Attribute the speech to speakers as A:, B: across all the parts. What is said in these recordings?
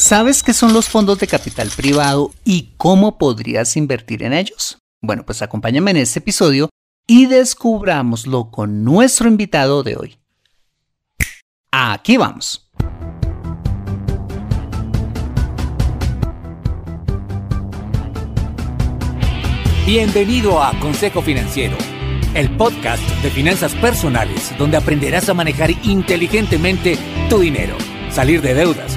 A: ¿Sabes qué son los fondos de capital privado y cómo podrías invertir en ellos? Bueno, pues acompáñame en este episodio y descubrámoslo con nuestro invitado de hoy. Aquí vamos.
B: Bienvenido a Consejo Financiero, el podcast de finanzas personales donde aprenderás a manejar inteligentemente tu dinero, salir de deudas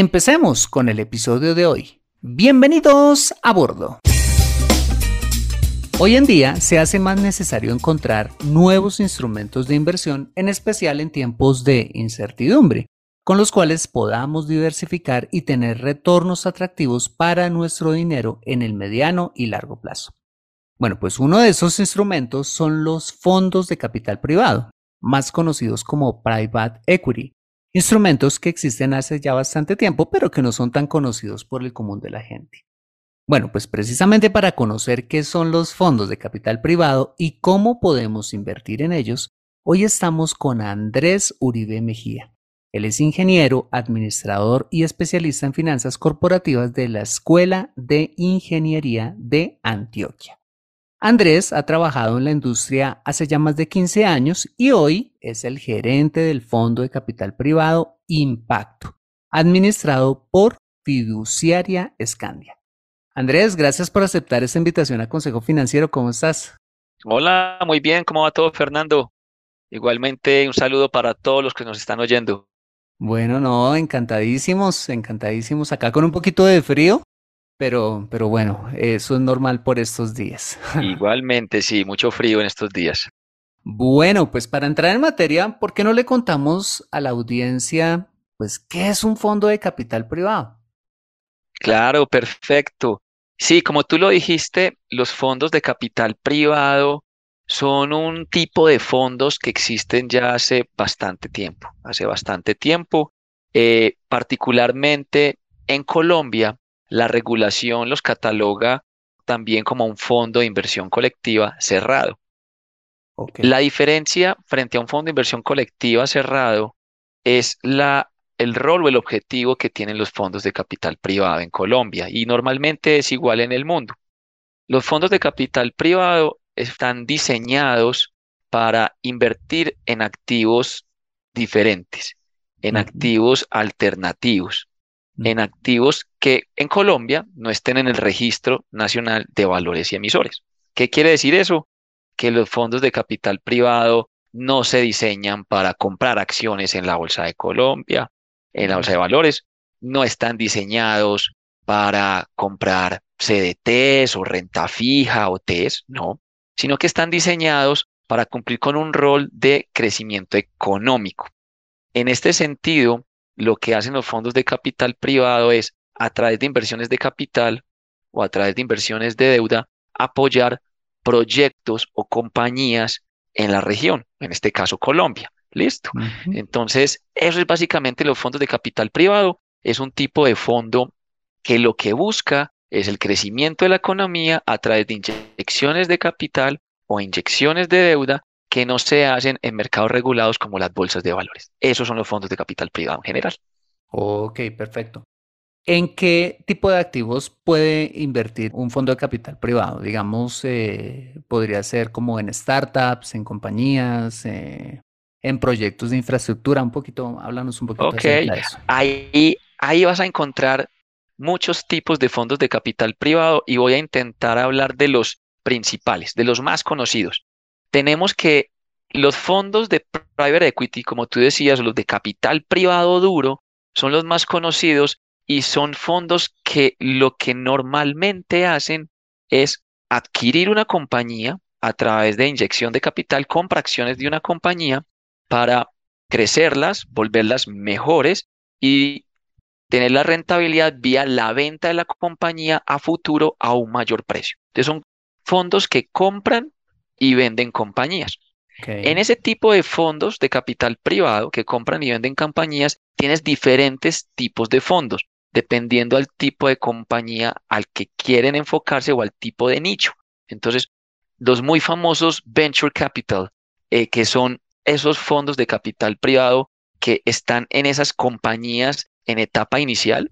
A: Empecemos con el episodio de hoy. Bienvenidos a bordo. Hoy en día se hace más necesario encontrar nuevos instrumentos de inversión, en especial en tiempos de incertidumbre, con los cuales podamos diversificar y tener retornos atractivos para nuestro dinero en el mediano y largo plazo. Bueno, pues uno de esos instrumentos son los fondos de capital privado, más conocidos como private equity, Instrumentos que existen hace ya bastante tiempo, pero que no son tan conocidos por el común de la gente. Bueno, pues precisamente para conocer qué son los fondos de capital privado y cómo podemos invertir en ellos, hoy estamos con Andrés Uribe Mejía. Él es ingeniero, administrador y especialista en finanzas corporativas de la Escuela de Ingeniería de Antioquia. Andrés ha trabajado en la industria hace ya más de 15 años y hoy es el gerente del fondo de capital privado Impacto, administrado por Fiduciaria Escandia. Andrés, gracias por aceptar esta invitación a Consejo Financiero. ¿Cómo estás?
C: Hola, muy bien. ¿Cómo va todo, Fernando? Igualmente, un saludo para todos los que nos están oyendo.
A: Bueno, no, encantadísimos, encantadísimos. Acá con un poquito de frío, pero, pero bueno, eso es normal por estos días.
C: Igualmente, sí, mucho frío en estos días.
A: Bueno, pues para entrar en materia, ¿por qué no le contamos a la audiencia, pues, qué es un fondo de capital privado?
C: Claro, perfecto. Sí, como tú lo dijiste, los fondos de capital privado son un tipo de fondos que existen ya hace bastante tiempo, hace bastante tiempo, eh, particularmente en Colombia la regulación los cataloga también como un fondo de inversión colectiva cerrado. La diferencia frente a un fondo de inversión colectiva cerrado es la, el rol o el objetivo que tienen los fondos de capital privado en Colombia y normalmente es igual en el mundo. Los fondos de capital privado están diseñados para invertir en activos diferentes, en activos alternativos en activos que en Colombia no estén en el registro nacional de valores y emisores. ¿Qué quiere decir eso? Que los fondos de capital privado no se diseñan para comprar acciones en la Bolsa de Colombia, en la Bolsa de Valores, no están diseñados para comprar CDTs o renta fija o TES, no, sino que están diseñados para cumplir con un rol de crecimiento económico. En este sentido, lo que hacen los fondos de capital privado es, a través de inversiones de capital o a través de inversiones de deuda, apoyar proyectos o compañías en la región, en este caso Colombia. Listo. Entonces, eso es básicamente los fondos de capital privado. Es un tipo de fondo que lo que busca es el crecimiento de la economía a través de inyecciones de capital o inyecciones de deuda que no se hacen en mercados regulados como las bolsas de valores. Esos son los fondos de capital privado en general.
A: Ok, perfecto. ¿En qué tipo de activos puede invertir un fondo de capital privado? Digamos, eh, podría ser como en startups, en compañías, eh, en proyectos de infraestructura. Un poquito, háblanos un poquito
C: acerca de eso. Ahí, ahí vas a encontrar muchos tipos de fondos de capital privado y voy a intentar hablar de los principales, de los más conocidos. Tenemos que los fondos de private equity, como tú decías, los de capital privado duro, son los más conocidos y son fondos que lo que normalmente hacen es adquirir una compañía a través de inyección de capital, compra acciones de una compañía para crecerlas, volverlas mejores y tener la rentabilidad vía la venta de la compañía a futuro a un mayor precio. Entonces son fondos que compran y venden compañías. En ese tipo de fondos de capital privado que compran y venden compañías, tienes diferentes tipos de fondos, dependiendo al tipo de compañía al que quieren enfocarse o al tipo de nicho. Entonces, los muy famosos venture capital, eh, que son esos fondos de capital privado que están en esas compañías en etapa inicial,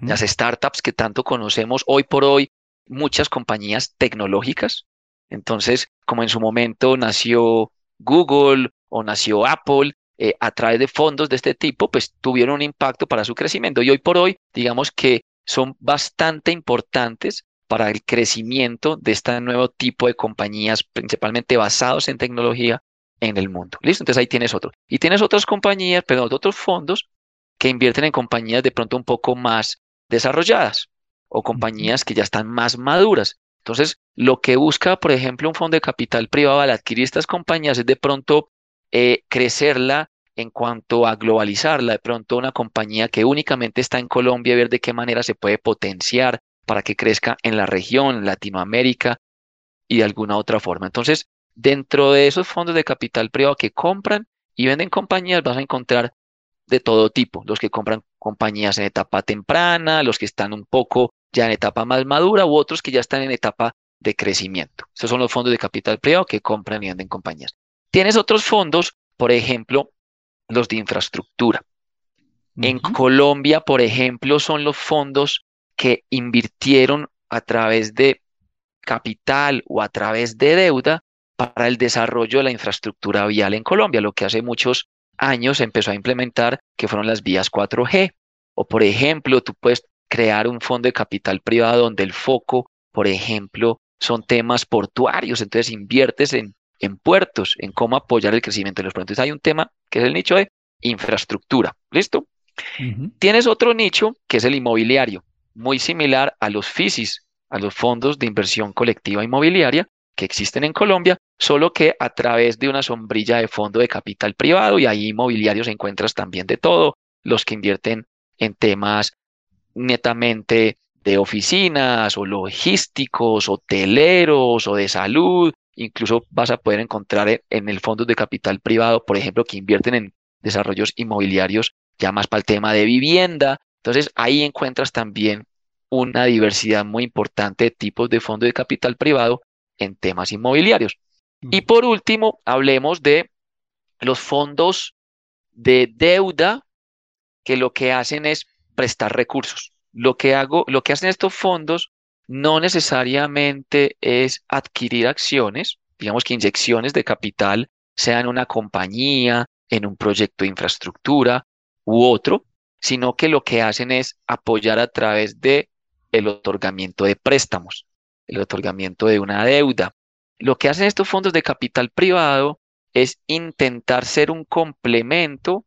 C: las startups que tanto conocemos hoy por hoy, muchas compañías tecnológicas. Entonces, como en su momento nació Google o nació Apple, eh, a través de fondos de este tipo, pues tuvieron un impacto para su crecimiento. Y hoy por hoy, digamos que son bastante importantes para el crecimiento de este nuevo tipo de compañías, principalmente basados en tecnología en el mundo. ¿Listo? Entonces ahí tienes otro. Y tienes otras compañías, perdón, otros fondos que invierten en compañías de pronto un poco más desarrolladas o compañías que ya están más maduras. Entonces, lo que busca, por ejemplo, un fondo de capital privado al adquirir estas compañías es de pronto eh, crecerla en cuanto a globalizarla, de pronto una compañía que únicamente está en Colombia, ver de qué manera se puede potenciar para que crezca en la región, Latinoamérica y de alguna otra forma. Entonces, dentro de esos fondos de capital privado que compran y venden compañías, vas a encontrar de todo tipo, los que compran compañías en etapa temprana, los que están un poco ya en etapa más madura u otros que ya están en etapa de crecimiento. Esos son los fondos de capital privado que compran y venden compañías. Tienes otros fondos, por ejemplo, los de infraestructura. En Colombia, por ejemplo, son los fondos que invirtieron a través de capital o a través de deuda para el desarrollo de la infraestructura vial en Colombia, lo que hace muchos años empezó a implementar, que fueron las vías 4G. O, por ejemplo, tú puedes crear un fondo de capital privado donde el foco, por ejemplo, son temas portuarios. Entonces inviertes en, en puertos, en cómo apoyar el crecimiento de los puertos. Hay un tema que es el nicho de infraestructura. ¿Listo? Tienes otro nicho que es el inmobiliario, muy similar a los FISIS, a los fondos de inversión colectiva inmobiliaria, que existen en Colombia, solo que a través de una sombrilla de fondo de capital privado y ahí inmobiliarios encuentras también de todo, los que invierten en temas netamente de oficinas o logísticos, hoteleros o de salud, incluso vas a poder encontrar en el fondo de capital privado, por ejemplo, que invierten en desarrollos inmobiliarios ya más para el tema de vivienda. Entonces ahí encuentras también una diversidad muy importante de tipos de fondo de capital privado en temas inmobiliarios. Y por último, hablemos de los fondos de deuda que lo que hacen es prestar recursos. Lo que hago, lo que hacen estos fondos no necesariamente es adquirir acciones, digamos que inyecciones de capital, sea en una compañía, en un proyecto de infraestructura u otro, sino que lo que hacen es apoyar a través de el otorgamiento de préstamos el otorgamiento de una deuda. Lo que hacen estos fondos de capital privado es intentar ser un complemento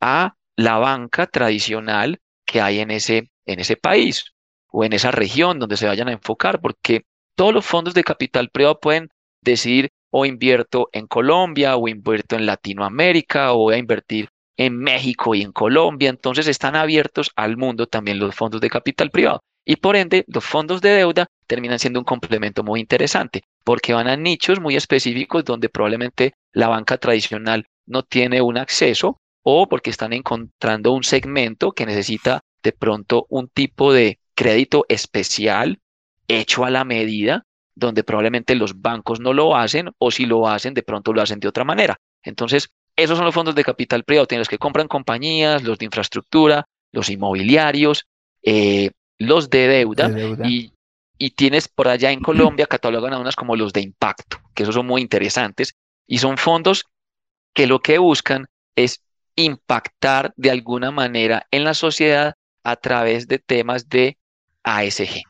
C: a la banca tradicional que hay en ese, en ese país o en esa región donde se vayan a enfocar, porque todos los fondos de capital privado pueden decidir o invierto en Colombia o invierto en Latinoamérica o voy a invertir en México y en Colombia. Entonces están abiertos al mundo también los fondos de capital privado. Y por ende, los fondos de deuda terminan siendo un complemento muy interesante porque van a nichos muy específicos donde probablemente la banca tradicional no tiene un acceso o porque están encontrando un segmento que necesita de pronto un tipo de crédito especial hecho a la medida, donde probablemente los bancos no lo hacen o si lo hacen, de pronto lo hacen de otra manera. Entonces, esos son los fondos de capital privado, tienes que compran compañías, los de infraestructura, los inmobiliarios, eh, los de deuda, Y, y, tienes por allá en Colombia catalogan a unas como los de impacto, que esos son muy interesantes y son fondos que lo que buscan es impactar de alguna manera en la sociedad a través de temas de ASG,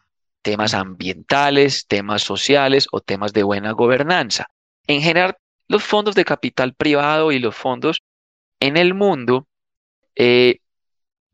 C: temas ambientales, temas sociales o temas de buena gobernanza. En general, los fondos de capital privado y los fondos en el mundo eh,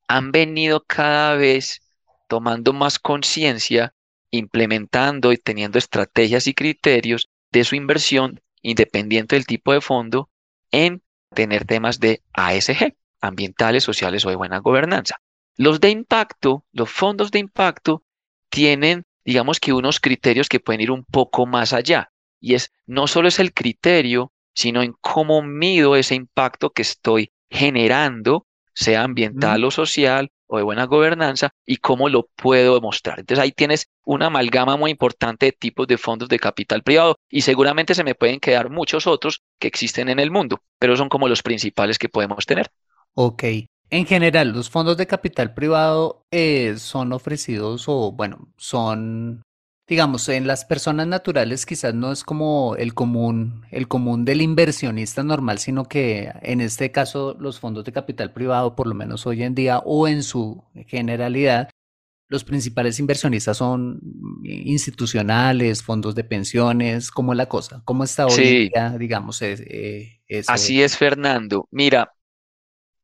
C: han venido cada vez tomando más conciencia, implementando y teniendo estrategias y criterios de su inversión, independiente del tipo de fondo, en tener temas de ASG, ambientales, sociales o de buena gobernanza. Los de impacto, los fondos de impacto, tienen, digamos que unos criterios que pueden ir un poco más allá. Y es, no solo es el criterio, sino en cómo mido ese impacto que estoy generando, sea ambiental o social o de buena gobernanza, y cómo lo puedo demostrar. Entonces ahí tienes una amalgama muy importante de tipos de fondos de capital privado y seguramente se me pueden quedar muchos otros que existen en el mundo, pero son como los principales que podemos tener.
A: Ok. En general, los fondos de capital privado eh, son ofrecidos o, bueno, son, digamos, en las personas naturales quizás no es como el común, el común del inversionista normal, sino que en este caso los fondos de capital privado, por lo menos hoy en día o en su generalidad, los principales inversionistas son institucionales, fondos de pensiones, ¿cómo es la cosa? ¿Cómo está hoy en día, digamos,
C: eh, Así es, Fernando. Mira,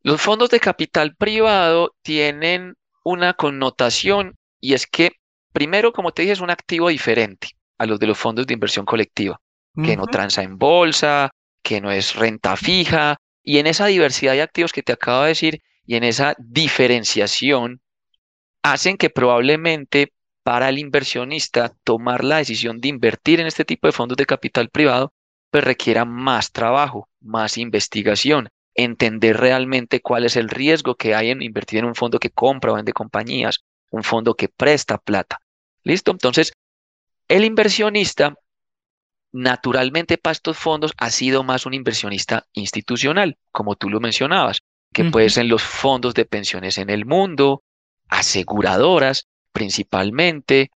C: los fondos de capital privado tienen una connotación y es que, primero, como te dije, es un activo diferente a los de los fondos de inversión colectiva, que no transa en bolsa, que no es renta fija, y en esa diversidad de activos que te acabo de decir y en esa diferenciación, hacen que probablemente para el inversionista tomar la decisión de invertir en este tipo de fondos de capital privado, pues requiera más trabajo, más investigación, entender realmente cuál es el riesgo que hay en invertir en un fondo que compra o vende compañías, un fondo que presta plata. ¿Listo? Entonces, el inversionista, naturalmente para estos fondos, ha sido más un inversionista institucional, como tú lo mencionabas, que puede ser los fondos de pensiones en el mundo, aseguradoras principalmente,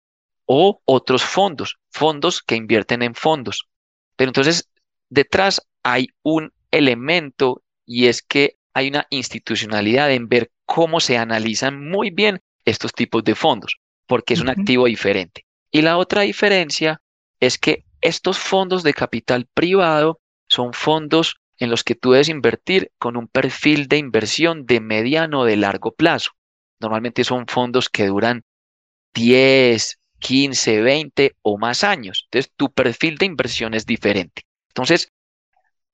C: o otros fondos, fondos que invierten en fondos. Pero entonces, detrás hay un elemento y es que hay una institucionalidad en ver cómo se analizan muy bien estos tipos de fondos, porque es un activo diferente. Y la otra diferencia es que estos fondos de capital privado son fondos en los que tú debes invertir con un perfil de inversión de mediano o de largo plazo. Normalmente son fondos que duran 10, 15, 20 o más años. Entonces, tu perfil de inversión es diferente. Entonces,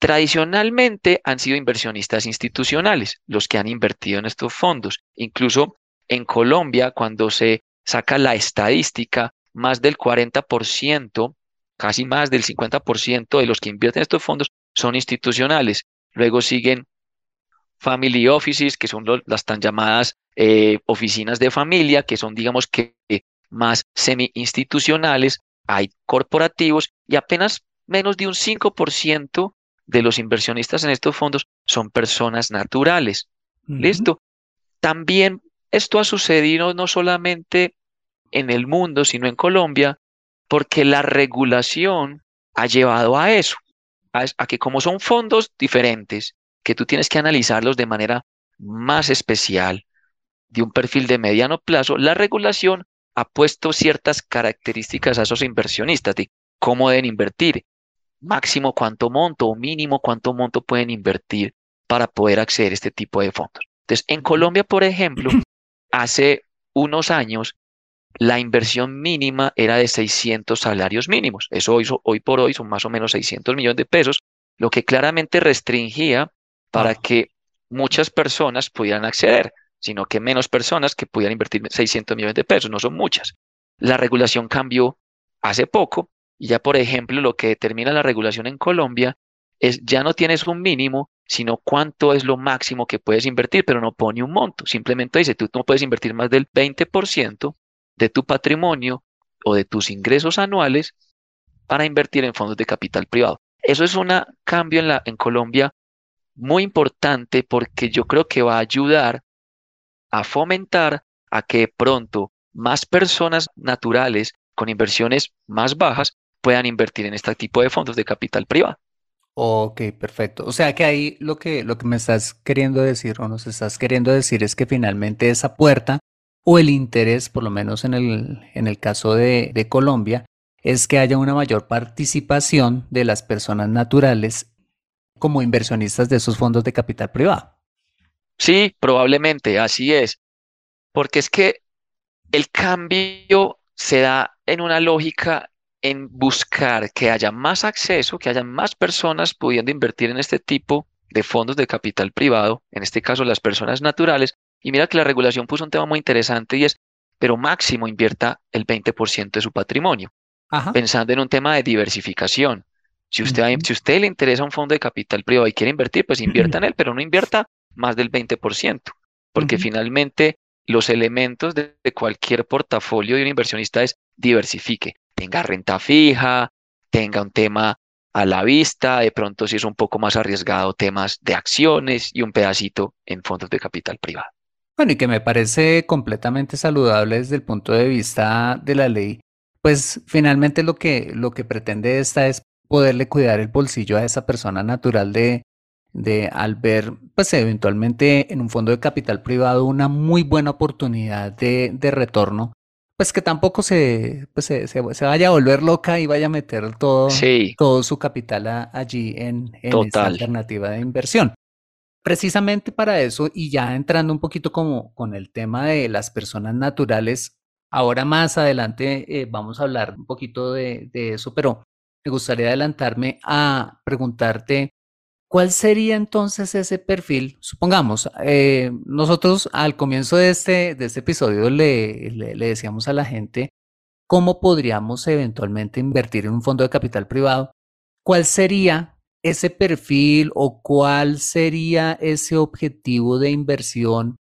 C: Tradicionalmente han sido inversionistas institucionales los que han invertido en estos fondos. Incluso en Colombia, cuando se saca la estadística, más del 40%, casi más del 50% de los que invierten en estos fondos son institucionales. Luego siguen family offices, que son las tan llamadas eh, oficinas de familia, que son, digamos que, más semi-institucionales. Hay corporativos y apenas menos de un 5% de los inversionistas en estos fondos son personas naturales. ¿Listo? También esto ha sucedido no solamente en el mundo, sino en Colombia, porque la regulación ha llevado a eso, a, a, que como son fondos diferentes, que tú tienes que analizarlos de manera más especial, de un perfil de mediano plazo, la regulación ha puesto ciertas características a esos inversionistas de cómo deben invertir, máximo cuánto monto o mínimo cuánto monto pueden invertir para poder acceder a este tipo de fondos. Entonces, en Colombia, por ejemplo, hace unos años la inversión mínima era de 600 salarios mínimos. Eso hoy, hoy por hoy son más o menos 600 millones de pesos, lo que claramente restringía para que muchas personas pudieran acceder, sino que menos personas que pudieran invertir 600 millones de pesos, no son muchas. La regulación cambió hace poco y ya, por ejemplo, lo que determina la regulación en Colombia es ya no tienes un mínimo, sino cuánto es lo máximo que puedes invertir, pero no pone un monto. Simplemente dice, tú no puedes invertir más del 20% de tu patrimonio o de tus ingresos anuales para invertir en fondos de capital privado. Eso es un cambio en, la, en Colombia muy importante porque yo creo que va a ayudar a fomentar a que pronto más personas naturales con inversiones más bajas puedan invertir en este tipo de fondos de capital privado.
A: Ok, perfecto. O sea que ahí lo que, lo que me estás queriendo decir o nos estás queriendo decir es que finalmente esa puerta o el interés, por lo menos en el, en el caso de, de Colombia, es que haya una mayor participación de las personas naturales como inversionistas de esos fondos de capital privado.
C: Sí, probablemente, así es. Porque es que el cambio se da en una lógica en buscar que haya más acceso, que haya más personas pudiendo invertir en este tipo de fondos de capital privado, en este caso las personas naturales. Y mira que la regulación puso un tema muy interesante y es, pero máximo invierta el 20% de su patrimonio, pensando en un tema de diversificación. Si usted, si usted le interesa un fondo de capital privado y quiere invertir, pues invierta en él, pero no invierta más del 20%, porque finalmente los elementos de, cualquier portafolio de un inversionista es diversifique, tenga renta fija, tenga un tema a la vista, de pronto si es un poco más arriesgado temas de acciones y un pedacito en fondos de capital privado.
A: Bueno, y que me parece completamente saludable desde el punto de vista de la ley, pues finalmente lo que, lo que pretende esta es poderle cuidar el bolsillo a esa persona natural de, de al ver, pues eventualmente en un fondo de capital privado una muy buena oportunidad de, de retorno, pues que tampoco se, pues se, se, vaya a volver loca y vaya a meter todo, todo su capital allí en, en esta alternativa de inversión. Precisamente para eso, y ya entrando un poquito como con el tema de las personas naturales, ahora más adelante eh, vamos a hablar un poquito de, de eso, pero me gustaría adelantarme a preguntarte ¿Cuál sería entonces ese perfil? Supongamos, eh, nosotros al comienzo de este, de este episodio le, le, decíamos a la gente cómo podríamos eventualmente invertir en un fondo de capital privado. ¿Cuál sería ese perfil o cuál sería ese objetivo de inversión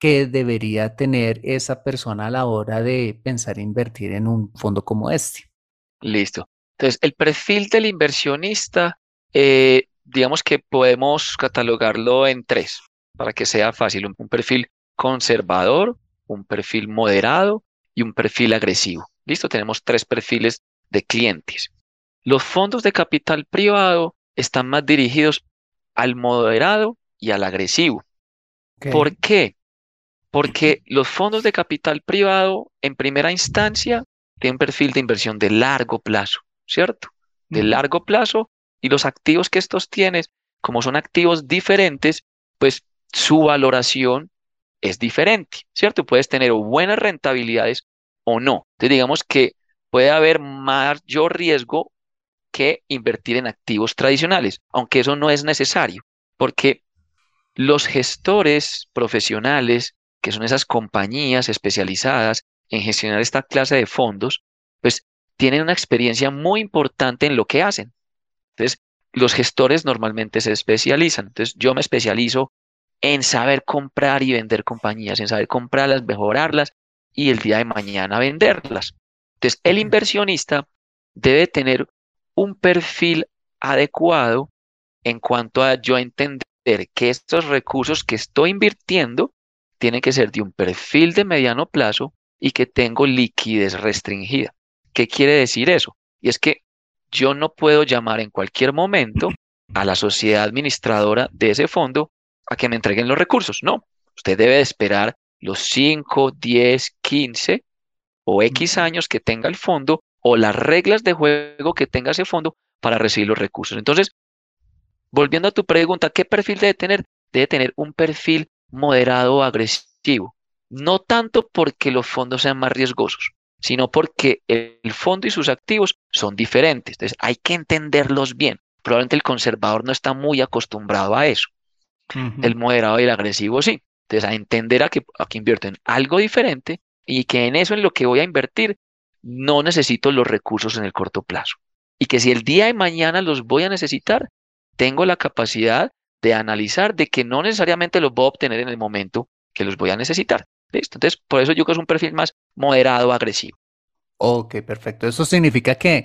A: que debería tener esa persona a la hora de pensar invertir en un fondo como este?
C: Listo. Entonces, el perfil del inversionista eh, digamos que podemos catalogarlo en tres, para que sea fácil. Un, perfil conservador, un perfil moderado y un perfil agresivo. Listo, tenemos tres perfiles de clientes. Los fondos de capital privado están más dirigidos al moderado y al agresivo. ¿Por qué? Porque los fondos de capital privado, en primera instancia, tienen un perfil de inversión de largo plazo, ¿cierto? De largo plazo y los activos que estos tienes, como son activos diferentes, pues su valoración es diferente, ¿cierto? Puedes tener buenas rentabilidades o no. Entonces digamos que puede haber mayor riesgo que invertir en activos tradicionales, aunque eso no es necesario, porque los gestores profesionales, que son esas compañías especializadas en gestionar esta clase de fondos, pues tienen una experiencia muy importante en lo que hacen. Entonces, los gestores normalmente se especializan. Entonces, yo me especializo en saber comprar y vender compañías, en saber comprarlas, mejorarlas y el día de mañana venderlas. Entonces, el inversionista debe tener un perfil adecuado en cuanto a yo entender que estos recursos que estoy invirtiendo tienen que ser de un perfil de mediano plazo y que tengo liquidez restringida. ¿Qué quiere decir eso? Y es que yo no puedo llamar en cualquier momento a la sociedad administradora de ese fondo a que me entreguen los recursos. No, usted debe esperar los 5, 10, 15 o X años que tenga el fondo o las reglas de juego que tenga ese fondo para recibir los recursos. Entonces, volviendo a tu pregunta, ¿qué perfil debe tener? Debe tener un perfil moderado o agresivo. no tanto porque los fondos sean más riesgosos, sino porque el fondo y sus activos son diferentes. Entonces hay que entenderlos bien. Probablemente el conservador no está muy acostumbrado a eso. El moderado y el agresivo sí. Entonces a entender a que, a que invierto en algo diferente y que en eso en lo que voy a invertir no necesito los recursos en el corto plazo. Y que si el día de mañana los voy a necesitar, tengo la capacidad de analizar de que no necesariamente los voy a obtener en el momento que los voy a necesitar. ¿Listo? Entonces, por eso yo creo que es un perfil más moderado, agresivo.
A: Ok, perfecto. Eso significa que,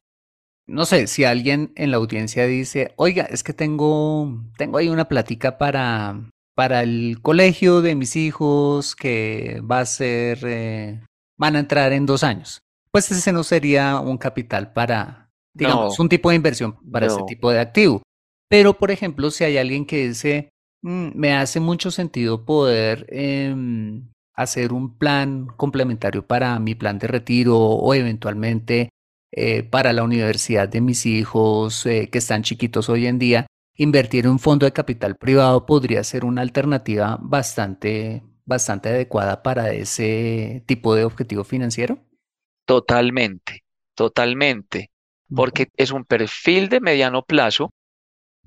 A: no sé, si alguien en la audiencia dice, oiga, es que tengo, tengo ahí una plática para, para el colegio de mis hijos que va a ser, eh, van a entrar en dos años. Pues ese no sería un capital para, digamos, un tipo de inversión para ese tipo de activo. Pero, por ejemplo, si hay alguien que dice, mm, me hace mucho sentido poder em, hacer un plan complementario para mi plan de retiro o eventualmente eh, para la universidad de mis hijos eh, que están chiquitos hoy en día, invertir en un fondo de capital privado podría ser una alternativa bastante, bastante adecuada para ese tipo de objetivo financiero.
C: Totalmente, totalmente, porque es un perfil de mediano plazo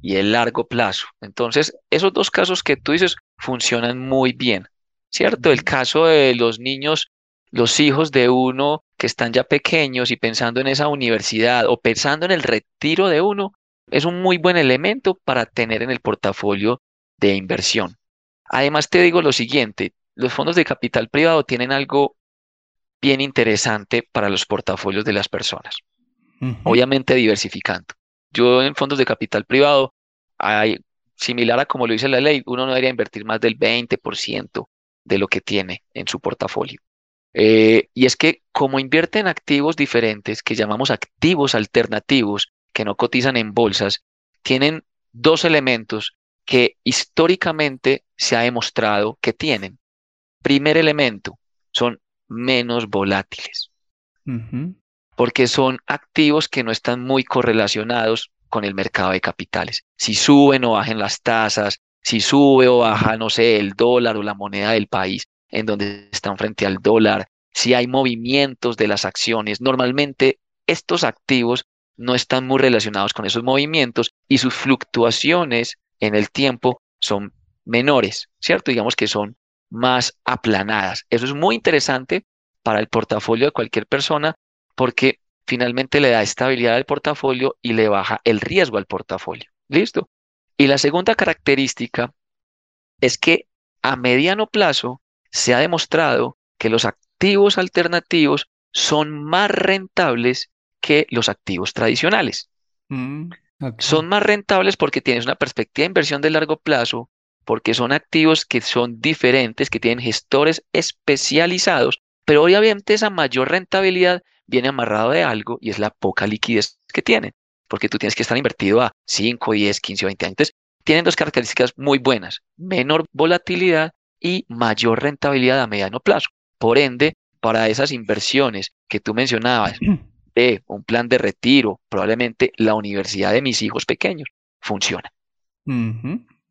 C: y el largo plazo. Entonces, esos dos casos que tú dices funcionan muy bien, ¿cierto? El caso de los niños, los hijos de uno que están ya pequeños y pensando en esa universidad o pensando en el retiro de uno, es un muy buen elemento para tener en el portafolio de inversión. Además, te digo lo siguiente, los fondos de capital privado tienen algo bien interesante para los portafolios de las personas. Obviamente diversificando. Yo en fondos de capital privado, hay, similar a como lo dice la ley, uno no debería invertir más del 20% de lo que tiene en su portafolio. Eh, y es que como invierte en activos diferentes, que llamamos activos alternativos, que no cotizan en bolsas, tienen dos elementos que históricamente se ha demostrado que tienen. Primer elemento, son menos volátiles porque son activos que no están muy correlacionados con el mercado de capitales. Si suben o bajan las tasas, si sube o baja, no sé, el dólar o la moneda del país en donde están frente al dólar, si hay movimientos de las acciones, normalmente estos activos no están muy relacionados con esos movimientos y sus fluctuaciones en el tiempo son menores, ¿cierto? Digamos que son más aplanadas. Eso es muy interesante para el portafolio de cualquier persona porque finalmente le da estabilidad al portafolio y le baja el riesgo al portafolio. ¿Listo? Y la segunda característica es que a mediano plazo se ha demostrado que los activos alternativos son más rentables que los activos tradicionales. Mm, son más rentables porque tienes una perspectiva de inversión de largo plazo, porque son activos que son diferentes, que tienen gestores especializados, pero obviamente esa mayor rentabilidad viene amarrado de algo y es la poca liquidez que tienen, porque tú tienes que estar invertido a 5, 10, 15 o 20 años. Entonces, tienen dos características muy buenas, menor volatilidad y mayor rentabilidad a mediano plazo. Por ende, para esas inversiones que tú mencionabas, de un plan de retiro, probablemente la universidad de mis hijos pequeños, funciona.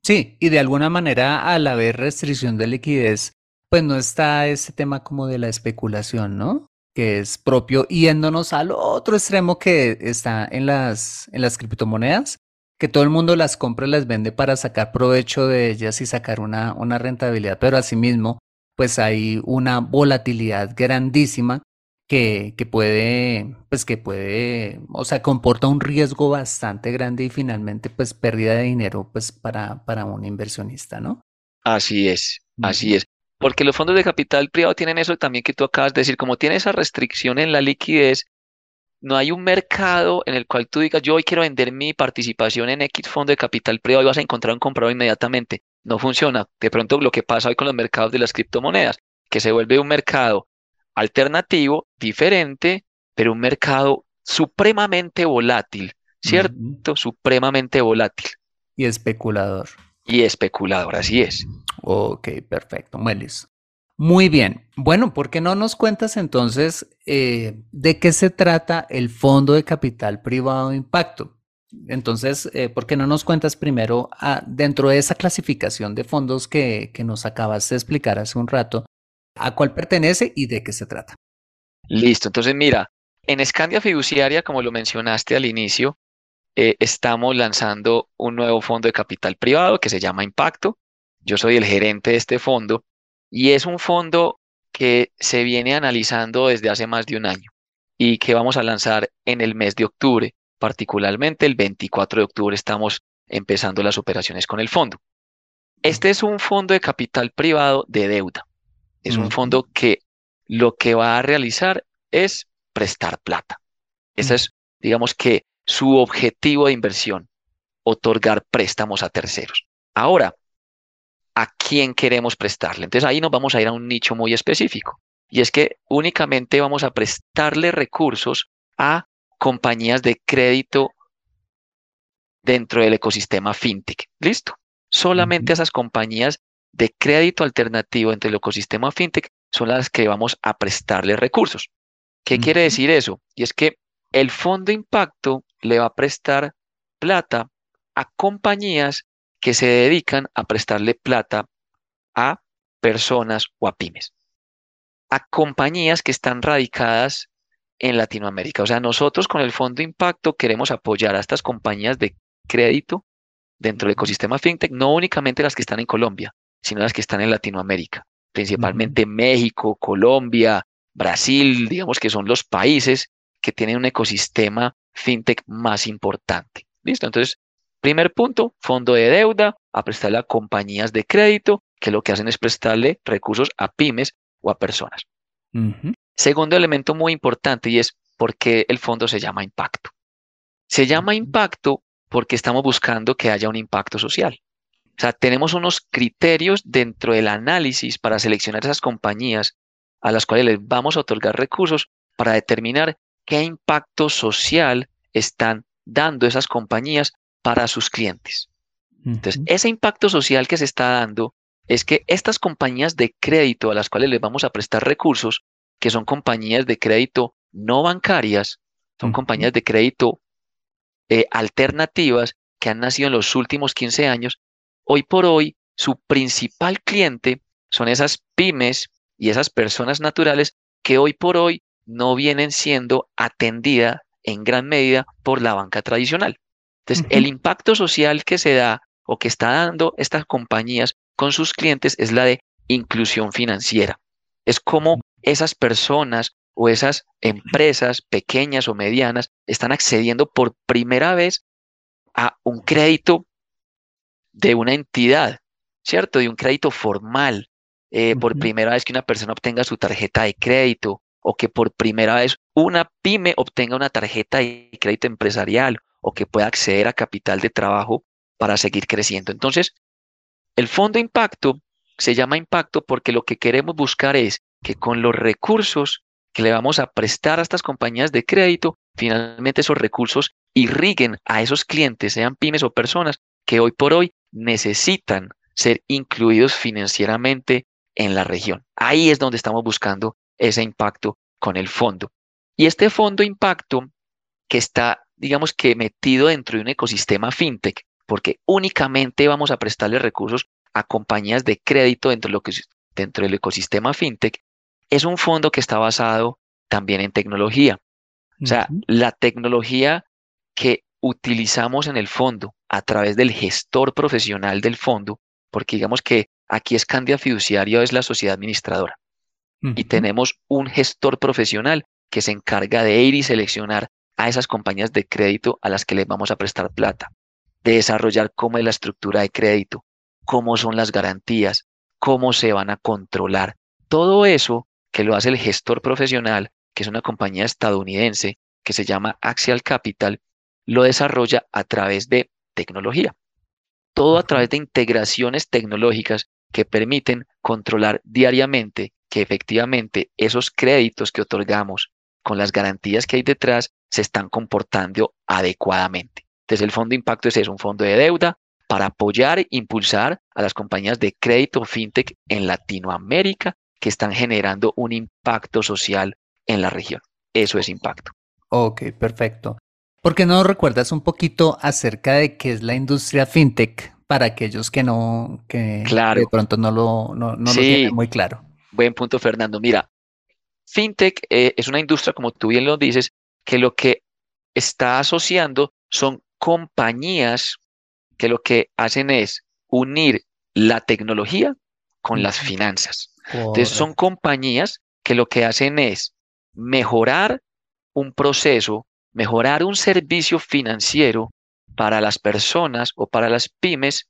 A: Sí, y de alguna manera al haber restricción de liquidez, pues no está ese tema como de la especulación, ¿no? Que es propio, yéndonos al otro extremo que está en las, en las criptomonedas, que todo el mundo las compra y las vende para sacar provecho de ellas y sacar una, una rentabilidad, pero asimismo, pues hay una volatilidad grandísima que, que, puede, pues que puede, o sea, comporta un riesgo bastante grande y finalmente, pues pérdida de dinero, pues para, para un inversionista, ¿no?
C: Así es, así es. Porque los fondos de capital privado tienen eso también que tú acabas de decir, como tiene esa restricción en la liquidez, no hay un mercado en el cual tú digas, yo hoy quiero vender mi participación en X fondo de capital privado y vas a encontrar un comprador inmediatamente. No funciona. De pronto lo que pasa hoy con los mercados de las criptomonedas, que se vuelve un mercado alternativo, diferente, pero un mercado supremamente volátil, ¿cierto? Supremamente volátil.
A: Y especulador.
C: Y especulador, así es.
A: Ok, perfecto. Melis. Muy bien. Bueno, ¿por qué no nos cuentas entonces eh, de qué se trata el Fondo de Capital Privado de Impacto? Entonces, eh, ¿por qué no nos cuentas primero ah, dentro de esa clasificación de fondos que, que nos acabas de explicar hace un rato? a cuál pertenece y de qué se trata.
C: Listo, entonces mira, en Scandia Fiduciaria, como lo mencionaste al inicio, eh, estamos lanzando un nuevo fondo de capital privado que se llama Impacto. Yo soy el gerente de este fondo y es un fondo que se viene analizando desde hace más de un año y que vamos a lanzar en el mes de octubre, particularmente el 24 de octubre estamos empezando las operaciones con el fondo. Este es un fondo de capital privado de deuda. Es un fondo que lo que va a realizar es prestar plata. Ese es, digamos que, su objetivo de inversión, otorgar préstamos a terceros. Ahora, ¿a quién queremos prestarle? Entonces ahí nos vamos a ir a un nicho muy específico. Y es que únicamente vamos a prestarle recursos a compañías de crédito dentro del ecosistema fintech. ¿Listo? Solamente esas compañías de crédito alternativo entre el ecosistema fintech son las que vamos a prestarle recursos. ¿Qué quiere decir eso? Y es que el fondo impacto le va a prestar plata a compañías que se dedican a prestarle plata a personas o a pymes, a compañías que están radicadas en Latinoamérica. O sea, nosotros con el fondo impacto queremos apoyar a estas compañías de crédito dentro del ecosistema fintech, no únicamente las que están en Colombia, sino las que están en Latinoamérica, principalmente México, Colombia, Brasil, digamos que son los países que tienen un ecosistema fintech más importante. ¿Listo? Entonces, primer punto, fondo de deuda, a prestarle a compañías de crédito, que lo que hacen es prestarle recursos a pymes o a personas. Segundo elemento muy importante y es por qué el fondo se llama impacto. Se llama impacto porque estamos buscando que haya un impacto social. O sea, tenemos unos criterios dentro del análisis para seleccionar esas compañías a las cuales les vamos a otorgar recursos para determinar qué impacto social están dando esas compañías para sus clientes. Entonces, ese impacto social que se está dando es que estas compañías de crédito a las cuales les vamos a prestar recursos, que son compañías de crédito no bancarias, son compañías de crédito eh, alternativas que han nacido en los últimos 15 años, hoy por hoy su principal cliente son esas pymes y esas personas naturales que hoy por hoy no vienen siendo atendidas en gran medida por la banca tradicional. Entonces, el impacto social que se da o que está dando estas compañías con sus clientes es la de inclusión financiera. Es como esas personas o esas empresas pequeñas o medianas están accediendo por primera vez a un crédito de una entidad, ¿cierto? De un crédito formal. Eh, por primera vez que una persona obtenga su tarjeta de crédito o que por primera vez una pyme obtenga una tarjeta de crédito empresarial o que pueda acceder a capital de trabajo para seguir creciendo. Entonces, el fondo impacto se llama impacto porque lo que queremos buscar es que con los recursos que le vamos a prestar a estas compañías de crédito, finalmente esos recursos irriguen a esos clientes, sean pymes o personas, que hoy por hoy necesitan ser incluidos financieramente en la región. Ahí es donde estamos buscando ese impacto con el fondo. Y este fondo impacto que está, digamos que metido dentro de un ecosistema fintech, porque únicamente vamos a prestarle recursos a compañías de crédito dentro, de lo que, dentro del ecosistema fintech, es un fondo que está basado también en tecnología. O sea, la tecnología que utilizamos en el fondo a través del gestor profesional del fondo, porque digamos que aquí Escandia Fiduciario es la sociedad administradora y tenemos un gestor profesional que se encarga de ir y seleccionar a esas compañías de crédito a las que les vamos a prestar plata, de desarrollar cómo es la estructura de crédito, cómo son las garantías, cómo se van a controlar. Todo eso que lo hace el gestor profesional, que es una compañía estadounidense que se llama Axial Capital, lo desarrolla a través de tecnología. Todo a través de integraciones tecnológicas que permiten controlar diariamente que efectivamente esos créditos que otorgamos con las garantías que hay detrás se están comportando adecuadamente. Entonces el fondo de impacto es un fondo de deuda para apoyar e impulsar a las compañías de crédito fintech en Latinoamérica que están generando un impacto social en la región. Eso es impacto.
A: Ok, perfecto. ¿Por qué no recuerdas un poquito acerca de qué es la industria fintech para aquellos que no, que de pronto no lo, no, tienen muy claro?
C: Buen punto, Fernando. Mira, FinTech eh, es una industria, como tú bien lo dices, que lo que está asociando son compañías que lo que hacen es unir la tecnología con las finanzas. Entonces son compañías que lo que hacen es mejorar un proceso, mejorar un servicio financiero para las personas o para las pymes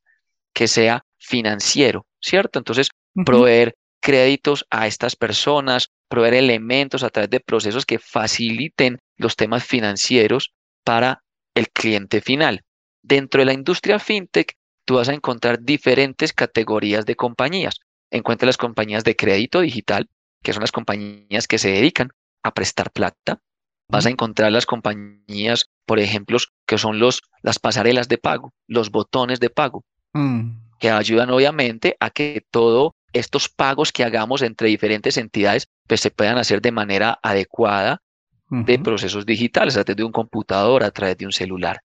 C: que sea financiero, ¿cierto? Entonces, proveer créditos a estas personas, proveer elementos a través de procesos que faciliten los temas financieros para el cliente final. Dentro de la industria fintech, tú vas a encontrar diferentes categorías de compañías. Encuentra las compañías de crédito digital, que son las compañías que se dedican a prestar plata. Vas a encontrar las compañías, por ejemplo, que son los, las pasarelas de pago, los botones de pago, mm. que ayudan obviamente a que todos estos pagos que hagamos entre diferentes entidades pues, se puedan hacer de manera adecuada de procesos digitales, a través de un computador, a través de un celular.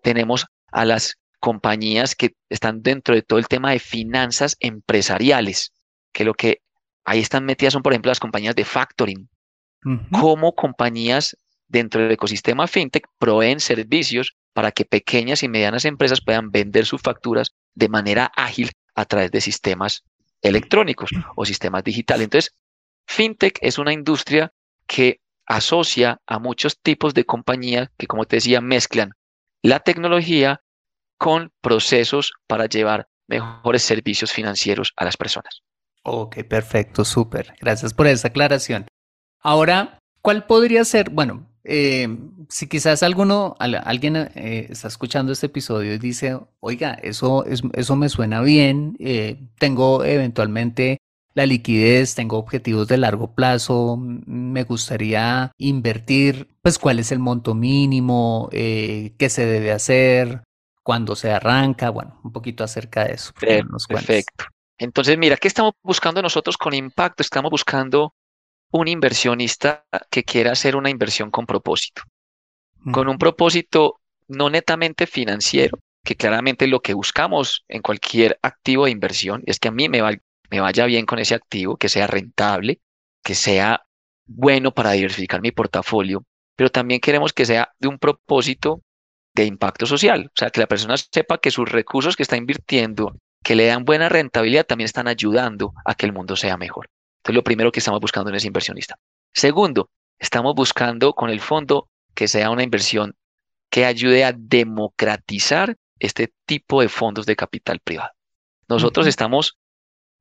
C: Tenemos a las compañías que están dentro de todo el tema de finanzas empresariales, que lo que ahí están metidas son, por ejemplo, las compañías de factoring, como compañías dentro del ecosistema fintech proveen servicios para que pequeñas y medianas empresas puedan vender sus facturas de manera ágil a través de sistemas electrónicos o sistemas digitales. Entonces, fintech es una industria que asocia a muchos tipos de compañías que, como te decía, mezclan la tecnología con procesos para llevar mejores servicios financieros a las personas.
A: Ok, perfecto, súper. Gracias por esa aclaración. Ahora, ¿cuál podría ser? Bueno, eh, si quizás alguno, alguien eh, está escuchando este episodio y dice, oiga, eso, eso me suena bien, eh, tengo eventualmente la liquidez, tengo objetivos de largo plazo, me gustaría invertir, pues cuál es el monto mínimo, eh, qué se debe hacer, cuándo se arranca, bueno, un poquito acerca de eso.
C: Perfecto. Entonces, mira, ¿qué estamos buscando nosotros con impacto? Estamos buscando un inversionista que quiera hacer una inversión con propósito, con un propósito no netamente financiero, que claramente lo que buscamos en cualquier activo de inversión es que a mí me, va, me vaya bien con ese activo, que sea rentable, que sea bueno para diversificar mi portafolio, pero también queremos que sea de un propósito de impacto social, o sea, que la persona sepa que sus recursos que está invirtiendo, que le dan buena rentabilidad, también están ayudando a que el mundo sea mejor. Entonces, lo primero que estamos buscando en ese inversionista. Segundo, estamos buscando con el fondo que sea una inversión que ayude a democratizar este tipo de fondos de capital privado. Nosotros estamos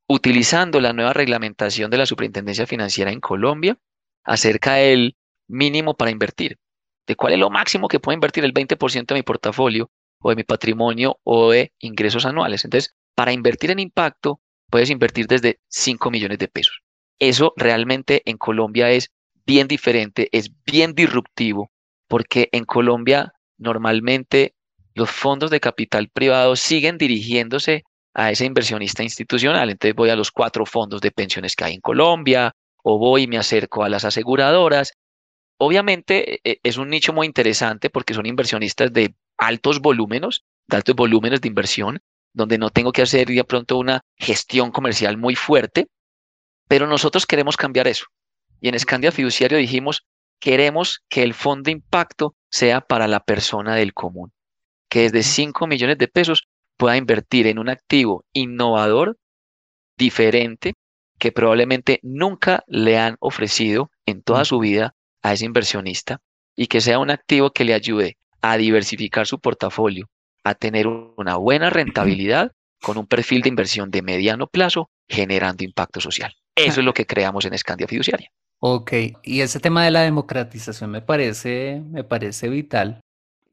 C: utilizando la nueva reglamentación de la Superintendencia Financiera en Colombia acerca del mínimo para invertir, de cuál es lo máximo que puedo invertir el 20% de mi portafolio o de mi patrimonio o de ingresos anuales. Entonces, para invertir en impacto, puedes invertir desde 5 millones de pesos. Eso realmente en Colombia es bien diferente, es bien disruptivo, porque en Colombia normalmente los fondos de capital privado siguen dirigiéndose a ese inversionista institucional. Entonces voy a los cuatro fondos de pensiones que hay en Colombia o voy y me acerco a las aseguradoras. Obviamente e, e, es un nicho muy interesante porque son inversionistas de altos volúmenes, de altos volúmenes de inversión, donde no tengo que hacer de pronto una gestión comercial muy fuerte, pero nosotros queremos cambiar eso. Y en Escandia Fiduciario dijimos, queremos que el fondo de impacto sea para la persona del común, que desde 5 millones de pesos pueda invertir en un activo innovador, diferente, que probablemente nunca le han ofrecido en toda su vida a ese inversionista y que sea un activo que le ayude a diversificar su portafolio, a tener una buena rentabilidad con un perfil de inversión de mediano plazo generando impacto social. Eso es lo que creamos en Escandia Fiduciaria.
A: Ok, y ese tema de la democratización me parece, me parece vital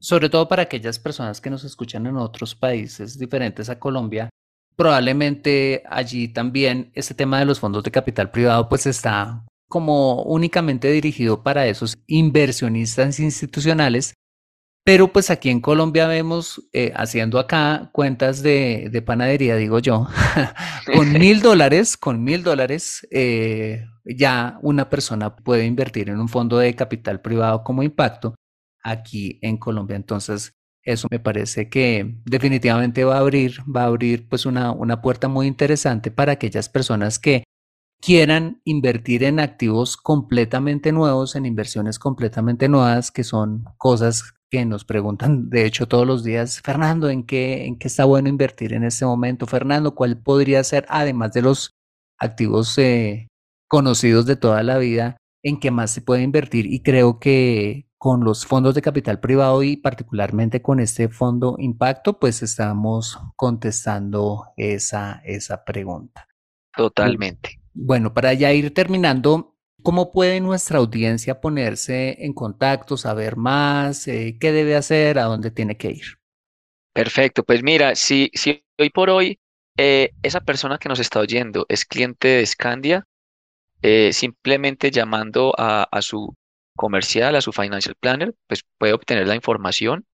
A: sobre todo para aquellas personas que nos escuchan en otros países diferentes a Colombia, probablemente allí también este tema de los fondos de capital privado pues está como únicamente dirigido para esos inversionistas institucionales, pero pues aquí en Colombia vemos eh, haciendo acá cuentas de, panadería, digo yo, con mil dólares, con mil dólares, eh, ya una persona puede invertir en un fondo de capital privado como impacto aquí en Colombia. Entonces, eso me parece que definitivamente va a abrir, va a abrir pues una, una puerta muy interesante para aquellas personas que quieran invertir en activos completamente nuevos, en inversiones completamente nuevas, que son cosas que nos preguntan, de hecho, todos los días, Fernando, ¿en qué, en qué está bueno invertir en este momento? Fernando, ¿cuál podría ser, además de los activos eh, conocidos de toda la vida, en qué más se puede invertir? Y creo que con los fondos de capital privado y particularmente con este fondo impacto, pues estamos contestando esa, esa pregunta.
C: Totalmente.
A: Bueno, para ya ir terminando, ¿cómo puede nuestra audiencia ponerse en contacto, saber más, eh, qué debe hacer, a dónde tiene que ir?
C: Perfecto, pues mira, si, si hoy por hoy eh, esa persona que nos está oyendo es cliente de Scandia, eh, simplemente llamando a, a, su comercial, a su financial planner, pues puede obtener la información.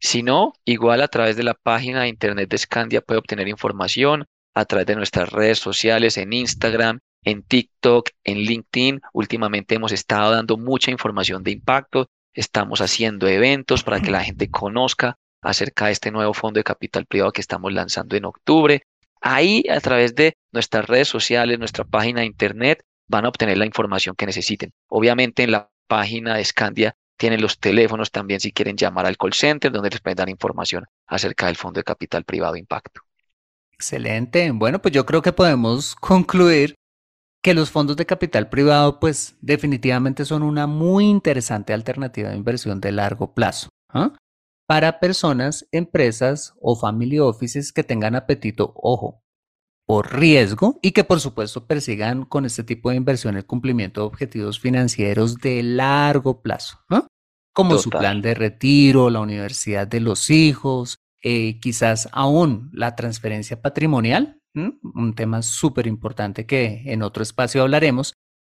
C: Si no, igual a través de la página de internet de Scandia puede obtener información a través de nuestras redes sociales, en Instagram, en TikTok, en LinkedIn. Últimamente hemos estado dando mucha información de impacto, estamos haciendo eventos para que la gente conozca acerca de este nuevo fondo de capital privado que estamos lanzando en octubre. Ahí, a través de nuestras redes sociales, nuestra página de internet, van a obtener la información que necesiten. Obviamente en la página de Scandia tienen los teléfonos también si quieren llamar al call center, donde les pueden dar información acerca del fondo de capital privado impacto.
A: Excelente. Bueno, pues yo creo que podemos concluir que los fondos de capital privado pues definitivamente son una muy interesante alternativa de inversión de largo plazo ¿ah? para personas, empresas o family offices que tengan apetito, ojo, por riesgo y que por supuesto persigan con este tipo de inversión el cumplimiento de objetivos financieros de largo plazo, como su plan de retiro, la universidad de los hijos, eh, quizás aún la transferencia patrimonial, un tema súper importante que en otro espacio hablaremos,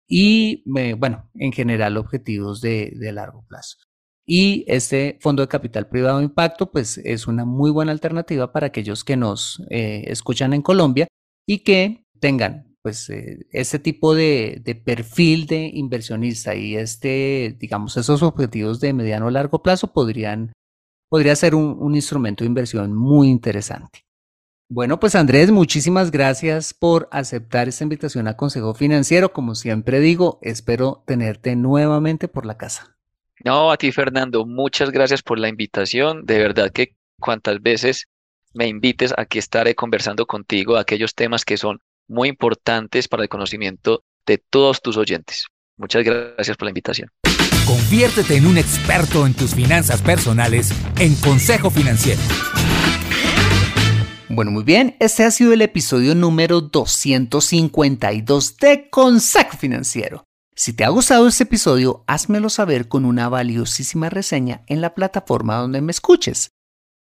A: y eh, bueno, en general objetivos de, largo plazo. Y este fondo de capital privado de impacto, pues es una muy buena alternativa para aquellos que nos eh, escuchan en Colombia y que tengan pues este tipo de, de, perfil de inversionista y este, digamos, esos objetivos de mediano o largo plazo podrían podría ser un, instrumento de inversión muy interesante. Bueno, pues Andrés, muchísimas gracias por aceptar esta invitación a Consejo Financiero. Como siempre digo, espero tenerte nuevamente por la casa.
C: No, a ti Fernando, muchas gracias por la invitación. De verdad que cuantas veces me invites, aquí estaré conversando contigo aquellos temas que son muy importantes para el conocimiento de todos tus oyentes. Muchas gracias por la invitación.
B: Conviértete en un experto en tus finanzas personales en Consejo Financiero.
A: Bueno, muy bien, este ha sido el episodio número 252 de Consejo Financiero. Si te ha gustado este episodio, házmelo saber con una valiosísima reseña en la plataforma donde me escuches.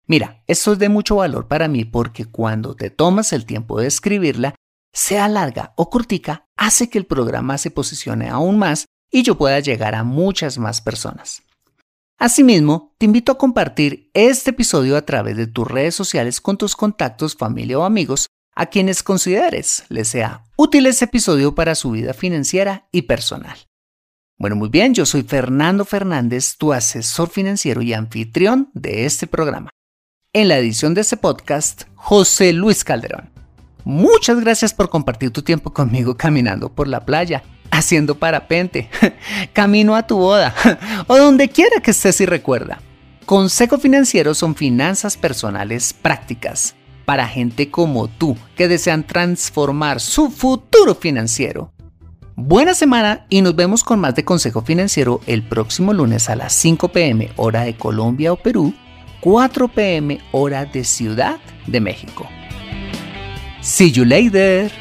A: Mira, esto es de mucho valor para mí porque cuando te tomas el tiempo de escribirla, sea larga o cortica, hace que el programa se posicione aún más y yo pueda llegar a muchas más personas. Asimismo, te invito a compartir este episodio a través de tus redes sociales con tus contactos, familia o amigos a quienes consideres les sea útil este episodio para su vida financiera y personal. Bueno, muy bien, yo soy Fernando Fernández, tu asesor financiero y anfitrión de este programa. En la edición de este podcast, José Luis Calderón. Muchas gracias por compartir tu tiempo conmigo caminando por la playa haciendo parapente, camino a tu boda o donde quiera que estés y recuerda. Consejo Financiero son finanzas personales prácticas para gente como tú que desean transformar su futuro financiero. Buena semana y nos vemos con más de Consejo Financiero el próximo lunes a las 5 pm hora de Colombia o Perú, 4 pm hora de Ciudad de México. See you later.